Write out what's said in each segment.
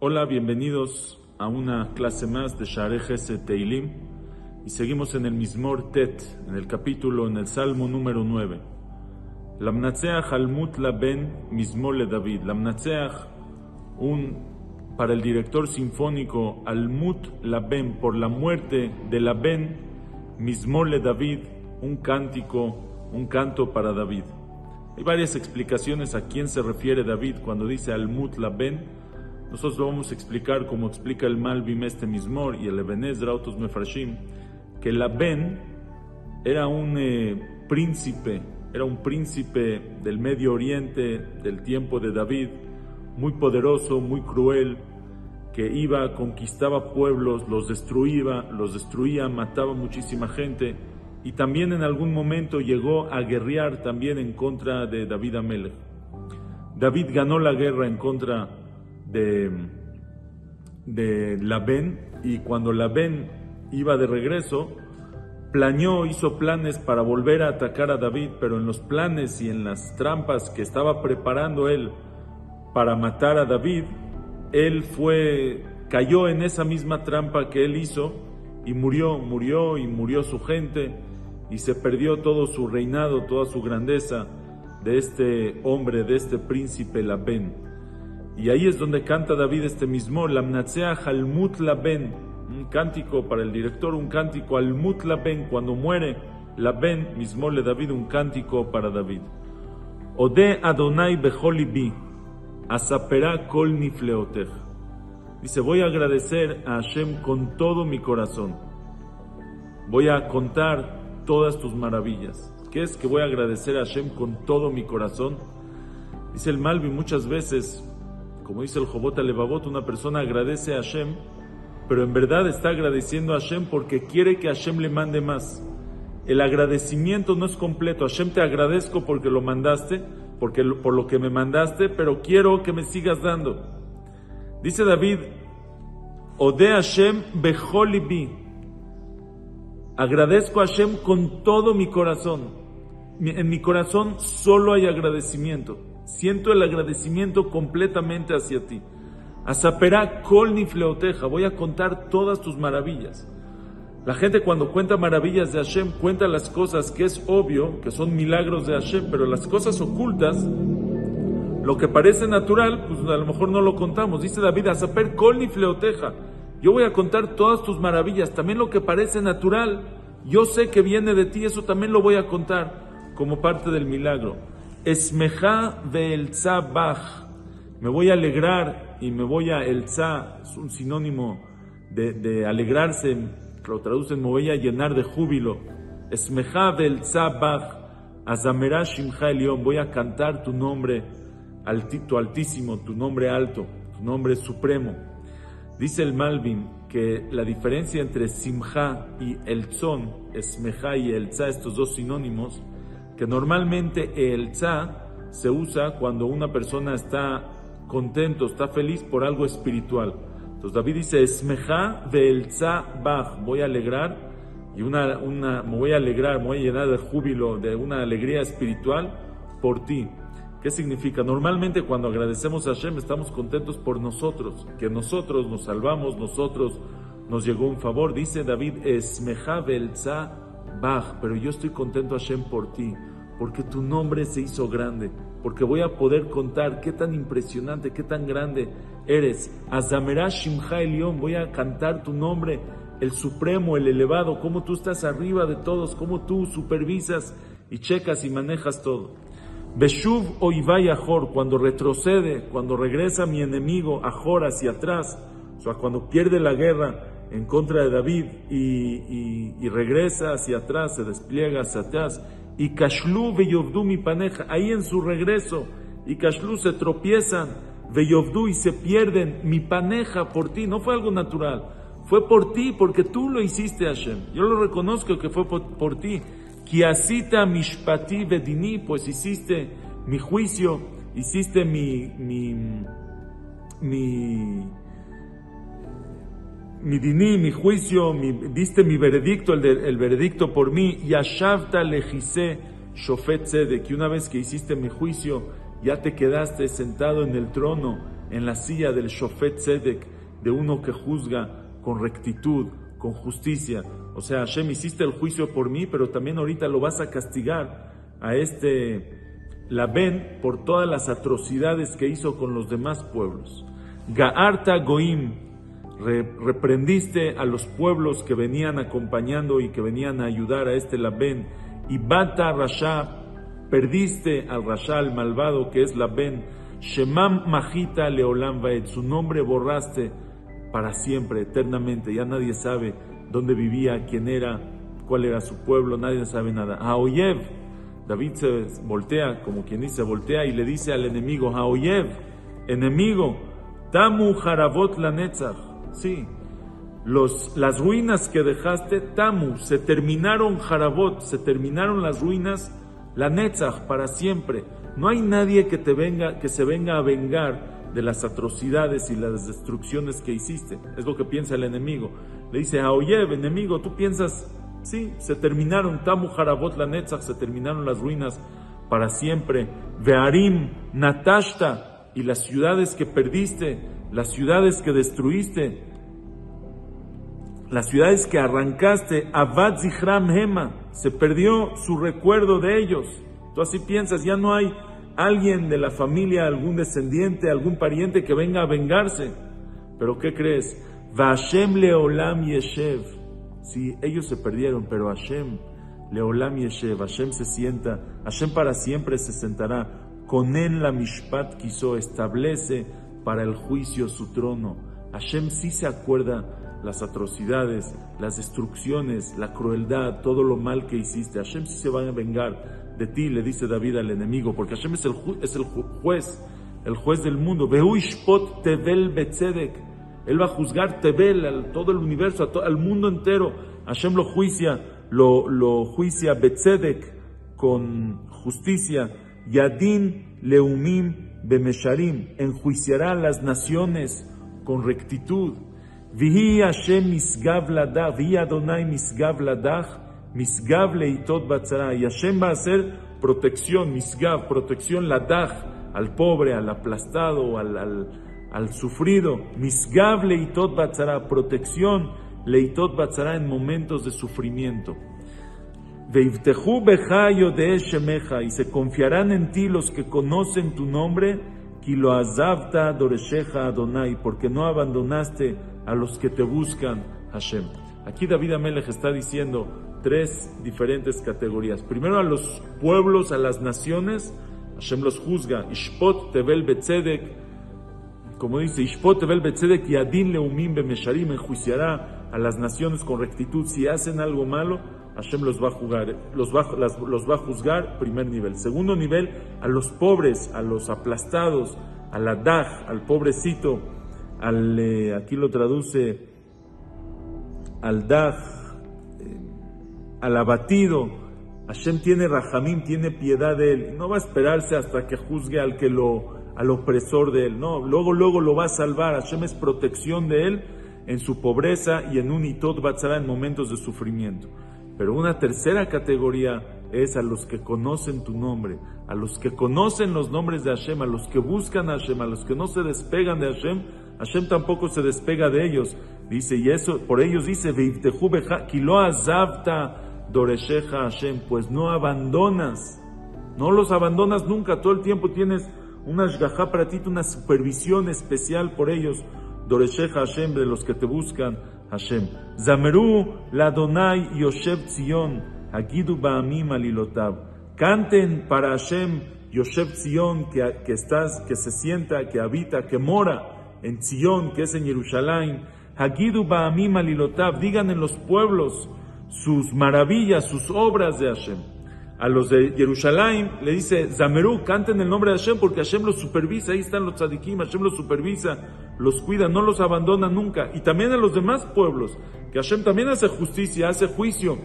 Hola, bienvenidos a una clase más de Share Teilim y seguimos en el Mismor Tet, en el capítulo, en el Salmo número 9. Lamnatseach almut ben Mismor le David. Lamnatseach, un, para el director sinfónico, almut ben por la muerte de ben Mismor le David, un cántico, un canto para David. Hay varias explicaciones a quién se refiere David cuando dice almut ben nosotros lo vamos a explicar como explica el Malvim este Mismor y el Ebenezer Autos Mefarshim, que la Ben era un eh, príncipe, era un príncipe del Medio Oriente del tiempo de David, muy poderoso, muy cruel, que iba, conquistaba pueblos, los destruía, los destruía, mataba muchísima gente y también en algún momento llegó a guerrear también en contra de David Amelech. David ganó la guerra en contra de, de Labén y cuando Labén iba de regreso, planeó, hizo planes para volver a atacar a David, pero en los planes y en las trampas que estaba preparando él para matar a David, él fue, cayó en esa misma trampa que él hizo y murió, murió y murió su gente y se perdió todo su reinado, toda su grandeza de este hombre, de este príncipe Labén. Y ahí es donde canta David este mismo, Lamnatsea Halmut Ben, un cántico para el director, un cántico Almut Ben, cuando muere Ben, mismo le David, un cántico para David. Ode Adonai Becholibi, Asapera Kol. Dice, voy a agradecer a Hashem con todo mi corazón. Voy a contar todas tus maravillas. ¿Qué es que voy a agradecer a Hashem con todo mi corazón? Dice el Malvi muchas veces, como dice el Jobot Levavot, una persona agradece a Hashem, pero en verdad está agradeciendo a Hashem porque quiere que Hashem le mande más. El agradecimiento no es completo. Hashem te agradezco porque lo mandaste, porque por lo que me mandaste, pero quiero que me sigas dando. Dice David, Ode Hashem becholibi. Agradezco a Hashem con todo mi corazón. En mi corazón solo hay agradecimiento. Siento el agradecimiento completamente hacia ti. Asaperá kol nifleoteja. Voy a contar todas tus maravillas. La gente cuando cuenta maravillas de Hashem cuenta las cosas que es obvio, que son milagros de Hashem, pero las cosas ocultas, lo que parece natural, pues a lo mejor no lo contamos. Dice David, Asaper kol nifleoteja. Yo voy a contar todas tus maravillas, también lo que parece natural. Yo sé que viene de ti, eso también lo voy a contar como parte del milagro. Esmeja el bach. Me voy a alegrar y me voy a elza, es un sinónimo de, alegrarse, lo traducen, me voy a llenar de júbilo. Esmeja ve'elza bach. Azamera Shimcha voy a cantar tu nombre altito, altísimo, tu nombre alto, tu nombre supremo. Dice el Malvin que la diferencia entre Simcha y Elzón, Esmeja y Elza, estos dos sinónimos, que normalmente el tza se usa cuando una persona está contento, está feliz por algo espiritual. Entonces David dice, esmeja del tza bach, voy a alegrar y una, una, me voy a alegrar, me voy a llenar de júbilo, de una alegría espiritual por ti. ¿Qué significa? Normalmente cuando agradecemos a Hashem estamos contentos por nosotros, que nosotros nos salvamos, nosotros nos llegó un favor. Dice David, esmeja del tza Bach, pero yo estoy contento Hashem por ti, porque tu nombre se hizo grande, porque voy a poder contar qué tan impresionante, qué tan grande eres. Azamera Shimcha Elión, voy a cantar tu nombre, el supremo, el elevado, cómo tú estás arriba de todos, cómo tú supervisas y checas y manejas todo. Beshuv Oivay Ajor, cuando retrocede, cuando regresa mi enemigo Ajor hacia atrás, o sea, cuando pierde la guerra, en contra de David y, regresa hacia atrás, se despliega hacia atrás. Y Kashlu veyovdu mi paneja, ahí en su regreso, y Kashlu se tropiezan, veyovdu y se pierden mi paneja por ti, no fue algo natural, fue por ti, porque tú lo hiciste Hashem. Yo lo reconozco que fue por, ti. Kiasita mishpati vedini, pues hiciste mi juicio, hiciste mi, mi, mi mi diní, mi juicio, mi, diste mi veredicto, el, el veredicto por mí, yashavta lejise Shofet de que una vez que hiciste mi juicio, ya te quedaste sentado en el trono, en la silla del Shofet Tzedek, de uno que juzga con rectitud, con justicia. O sea, Hashem, hiciste el juicio por mí, pero también ahorita lo vas a castigar a este Labén por todas las atrocidades que hizo con los demás pueblos. Gaarta Goim, reprendiste a los pueblos que venían acompañando y que venían a ayudar a este Labén. Y Bata Rasha, perdiste al Rasha, al malvado que es Labén. Shemam Majita Leolam Vaed, su nombre borraste para siempre, eternamente. Ya nadie sabe dónde vivía, quién era, cuál era su pueblo, nadie sabe nada. Haoyev, David se voltea, como quien dice, voltea y le dice al enemigo, Haoyev, enemigo, Tamu Harabot Lanetzach. Sí, los, las ruinas que dejaste, Tamu, se terminaron Harabot, se terminaron las ruinas, la Netzach, para siempre. No hay nadie que te venga, que se venga a vengar de las atrocidades y las destrucciones que hiciste. Es lo que piensa el enemigo. Le dice a Oyev, enemigo, tú piensas, sí, se terminaron, Tamu Harabot se terminaron las ruinas para siempre. Vearim, Natashta, y las ciudades que perdiste, las ciudades que destruiste, las ciudades que arrancaste, Avad Zichram Hema, se perdió su recuerdo de ellos. Tú así piensas, ya no hay alguien de la familia, algún descendiente, algún pariente que venga a vengarse. Pero ¿qué crees? Vashem leolam yeshev. Sí, ellos se perdieron, pero Hashem leolam yeshev. Hashem se sienta, Hashem para siempre se sentará. Con él la mishpat quiso, establece para el juicio su trono. Hashem sí se acuerda las atrocidades, las destrucciones, la crueldad, todo lo mal que hiciste. Hashem sí se va a vengar de ti, le dice David al enemigo, porque Hashem es el, juez, el juez del mundo. Tevel Betzedek. Él va a juzgar Tevel, al, todo el universo, al mundo entero. Hashem lo juicia, lo, lo juicia Betzedek con justicia. Yadin Leumim Bemesharim. Enjuiciará a las naciones con rectitud. Vihi Hashem misgav ladach, vihi Adonai misgav ladach, Misgav leitot batzara. Y Hashem va a hacer protección, misgav, protección ladaj, al pobre, al aplastado, al, al, al sufrido. Misgav leitot batzara, protección leitot batzara en momentos de sufrimiento. Y se confiarán en ti los que conocen tu nombre, Adonai, porque no abandonaste a los que te buscan, Hashem. Aquí David Amelech está diciendo, tres diferentes categorías. Primero a los pueblos, a las naciones, Hashem los juzga. Ishpot tevel betzedek, como dice, Ishpot tevel betzedek y adin leumim bemesharim, enjuiciará a las naciones con rectitud. Si hacen algo malo, Hashem los va a jugar, los va, los va a juzgar, primer nivel. Segundo nivel, a los pobres, a los aplastados, a la daj, al pobrecito, al, eh, aquí lo traduce, al daj, al abatido. Hashem tiene rajamim, tiene piedad de él. No va a esperarse hasta que juzgue al que lo, al opresor de él. No, luego, luego lo va a salvar. Hashem es protección de él en su pobreza y en un itot batzara en momentos de sufrimiento. Pero una tercera categoría es a los que conocen tu nombre, a los que conocen los nombres de Hashem, a los que buscan a Hashem, a los que no se despegan de Hashem, Hashem tampoco se despega de ellos. Dice, y eso, por ellos dice, Doresheja Hashem, pues no abandonas, no los abandonas nunca, todo el tiempo tienes una shgaha para ti, una supervisión especial por ellos. Doresheja Hashem, de los que te buscan Hashem. Zameru Ladonai Yoshev Zion, Agidu Ba'amim Alilotab. Canten para Hashem, Yoshev Zion, que, que, estás, que se sienta, que habita, que mora en Zion, que es en Jerusalén. Hagidu Ba'amim Alilotab. Digan en los pueblos, sus maravillas, sus obras de Hashem. A los de Jerusalén le dice, Zamerú, canten el nombre de Hashem porque Hashem los supervisa, ahí están los tzadikim, Hashem los supervisa, los cuida, no los abandona nunca. Y también a los demás pueblos, que Hashem también hace justicia, hace juicio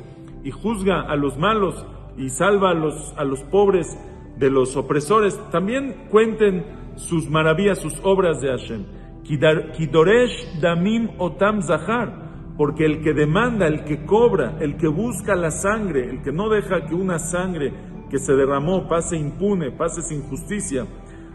y juzga a los malos y salva a los, a los pobres de los opresores. También cuenten sus maravillas, sus obras de Hashem. Kidoresh damim otam zahar porque el que demanda, el que cobra, el que busca la sangre, el que no deja que una sangre que se derramó pase impune, pase sin justicia.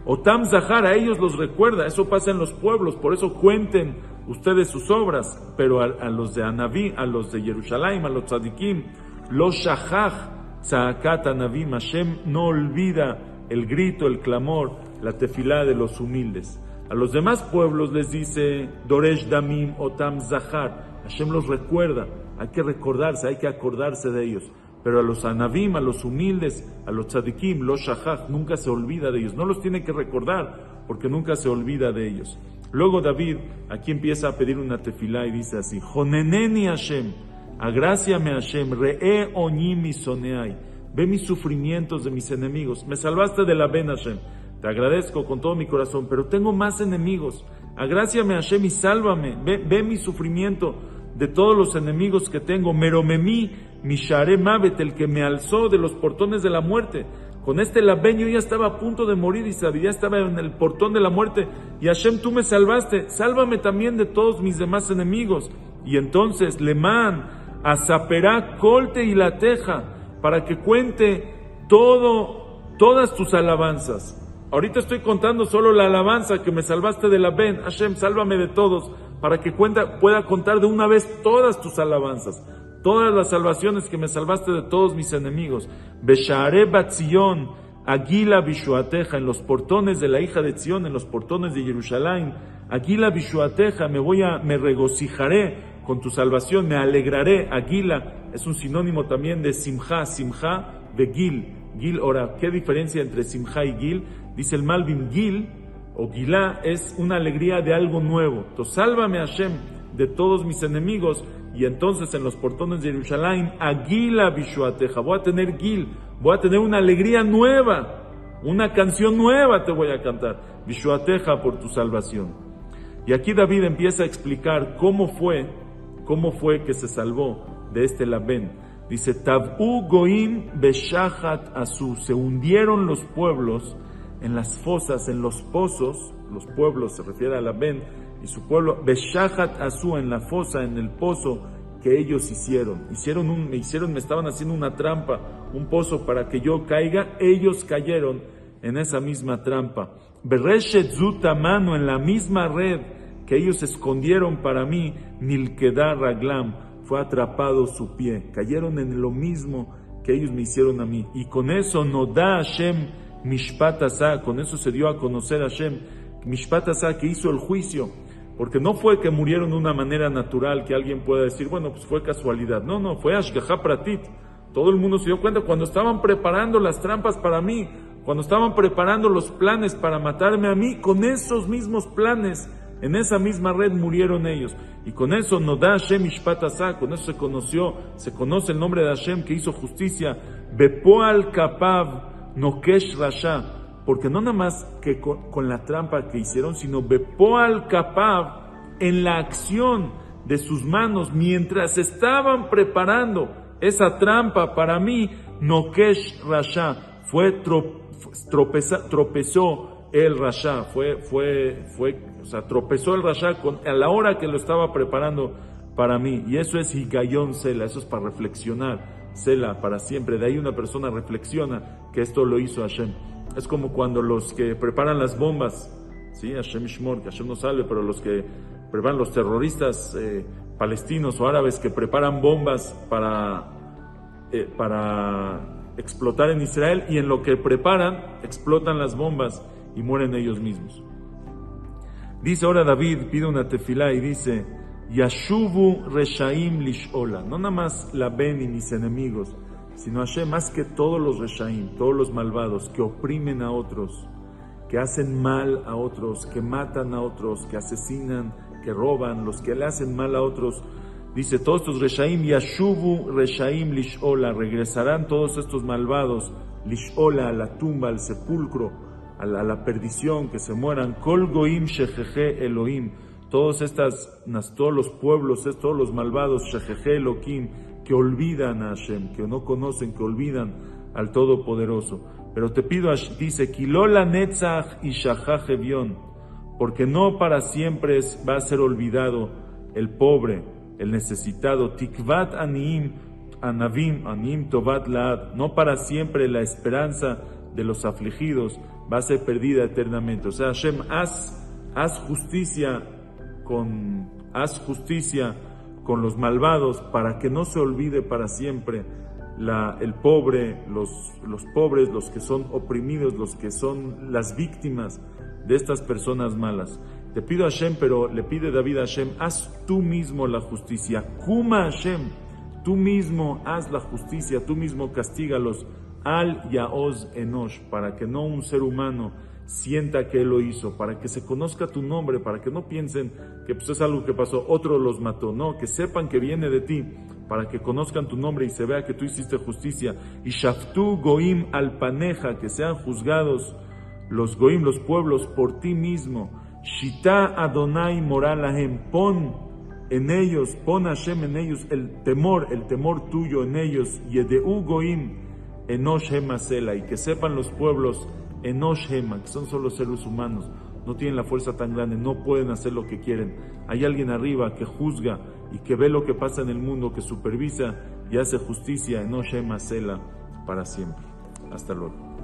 Otam Zahar, a ellos los recuerda, eso pasa en los pueblos, por eso cuenten ustedes sus obras, pero a, los de Anabí, a los de Jerusalén, a los tzadikim, los shahach, Zahakat Anabim, Hashem no olvida el grito, el clamor, la tefilá de los humildes. A los demás pueblos les dice Doresh Damim Otam Zahar, Hashem los recuerda, hay que recordarse, hay que acordarse de ellos. Pero a los anabim, a los humildes, a los tzadikim, los shahach, nunca se olvida de ellos. No los tiene que recordar porque nunca se olvida de ellos. Luego David aquí empieza a pedir una tefilá y dice así, Joneneni Hashem, agráciame Hashem, re'e oñimi soneai, ve mis sufrimientos de mis enemigos, me salvaste de la ben Hashem, te agradezco con todo mi corazón, pero tengo más enemigos, agráciame Hashem y sálvame, ve, ve mi sufrimiento de todos los enemigos que tengo, meromemí, Mishare Mavet, el que me alzó de los portones de la muerte. Con este labeño ya estaba a punto de morir y sabía, ya estaba en el portón de la muerte. Y Hashem, tú me salvaste, sálvame también de todos mis demás enemigos. Y entonces, Lemán, Azaperá, Colte y la Teja, para que cuente todo, todas tus alabanzas. Ahorita estoy contando solo la alabanza que me salvaste de la Ben. Hashem, sálvame de todos, para que cuenta, pueda contar de una vez todas tus alabanzas todas las salvaciones que me salvaste de todos mis enemigos. Beshare Batzion, Aguila Bishuateja, en los portones de la hija de Zion, en los portones de Jerusalén. Aguila Bishuateja, me voy a, me regocijaré con tu salvación, me alegraré. Aguila es un sinónimo también de Simcha, Simcha de Gil. Ahora, ¿qué diferencia entre Simcha y Gil? Dice el Malvin, Gil o Gilá es una alegría de algo nuevo. Entonces, sálvame Hashem de todos mis enemigos y entonces en los portones de Jerusalén, Aguila Bishuateja, voy a tener Gil, voy a tener una alegría nueva, una canción nueva te voy a cantar, Bishuateja por tu salvación. Y aquí David empieza a explicar cómo fue, cómo fue que se salvó de este Labén. Dice, Tabu Goim Beshahat Asu, se hundieron los pueblos en las fosas, en los pozos, los pueblos se refiere a Labén, y su pueblo, Beshahat Asu, en la fosa, en el pozo que ellos hicieron. Hicieron un, me hicieron, me estaban haciendo una trampa, un pozo para que yo caiga, ellos cayeron en esa misma trampa. Bereshet mano en la misma red que ellos escondieron para mí, Nilkedar Raglam, fue atrapado su pie. Cayeron en lo mismo que ellos me hicieron a mí. Y con eso no da Hashem Mishpat con eso se dio a conocer Hashem Mishpat que hizo el juicio porque no fue que murieron de una manera natural que alguien pueda decir, bueno, pues fue casualidad. No, no, fue Ashgaha Pratit. Todo el mundo se dio cuenta cuando estaban preparando las trampas para mí, cuando estaban preparando los planes para matarme a mí, con esos mismos planes, en esa misma red murieron ellos. Y con eso no da Hashem Ishpat con eso se conoció, se conoce el nombre de Hashem que hizo justicia. Bepoal Kapav Nokesh Rasha porque no nada más que con, la trampa que hicieron, sino Bepoal Kapav en la acción de sus manos mientras estaban preparando esa trampa para mí, Nokesh Rasha fue tropezó el Rasha, fue, fue, fue, o sea, tropezó el Rasha con, a la hora que lo estaba preparando para mí. Y eso es Higayón Sela, eso es para reflexionar, Sela, para siempre. De ahí una persona reflexiona que esto lo hizo Hashem. Es como cuando los que preparan las bombas, ¿sí? Hashem Ishmor, que Hashem no salve, pero los que preparan los terroristas eh, palestinos o árabes que preparan bombas para, eh, para explotar en Israel y en lo que preparan, explotan las bombas y mueren ellos mismos. Dice ahora David, pide una tefilá y dice, Yashubu Reshaim Lishola, no nada más la ven y mis enemigos, sino Hashem más que todos los reshaim, todos los malvados que oprimen a otros, que hacen mal a otros, que matan a otros, que asesinan, que roban, los que le hacen mal a otros. Dice, todos estos reshaim, yashubu reshaim lishola, regresarán todos estos malvados, lishola, a la tumba, al sepulcro, a la, perdición, que se mueran. Kol goim shejeje Elohim, todos estas, todos los pueblos, todos los malvados, shejeje Elohim, que olvidan a Hashem, que no conocen, que olvidan al Todopoderoso. Pero te pido, dice, Kilola Netzach y porque no para siempre va a ser olvidado el pobre, el necesitado. Tikvat Aniim, anavim, anim tovat laad, no para siempre la esperanza de los afligidos va a ser perdida eternamente. O sea, Hashem, haz, haz justicia con, haz justicia con los malvados para que no se olvide para siempre el pobre, los, los pobres, los que son oprimidos, los que son las víctimas de estas personas malas. Te pido a Hashem, pero le pide David a Hashem, haz tú mismo la justicia. Kuma Hashem, tú mismo haz la justicia, tú mismo castígalos. Al Yaoz Enosh, para que no un ser humano sienta que él lo hizo, para que se conozca tu nombre, para que no piensen que pues, es algo que pasó, otro los mató, no, que sepan que viene de ti, para que conozcan tu nombre y se vea que tú hiciste justicia. Y Shaftu Goim al Paneja, que sean juzgados los Goim, los pueblos, por ti mismo. Shita Adonai Moralahem, pon en ellos, pon Hashem en ellos el temor, el temor tuyo en ellos. Yedeu Goim Enosh Sela, y que sepan los pueblos Enosh Hema, que son solo seres humanos, no tienen la fuerza tan grande, no pueden hacer lo que quieren. Hay alguien arriba que juzga y que ve lo que pasa en el mundo, que supervisa y hace justicia Enosh Sela para siempre. Hasta luego.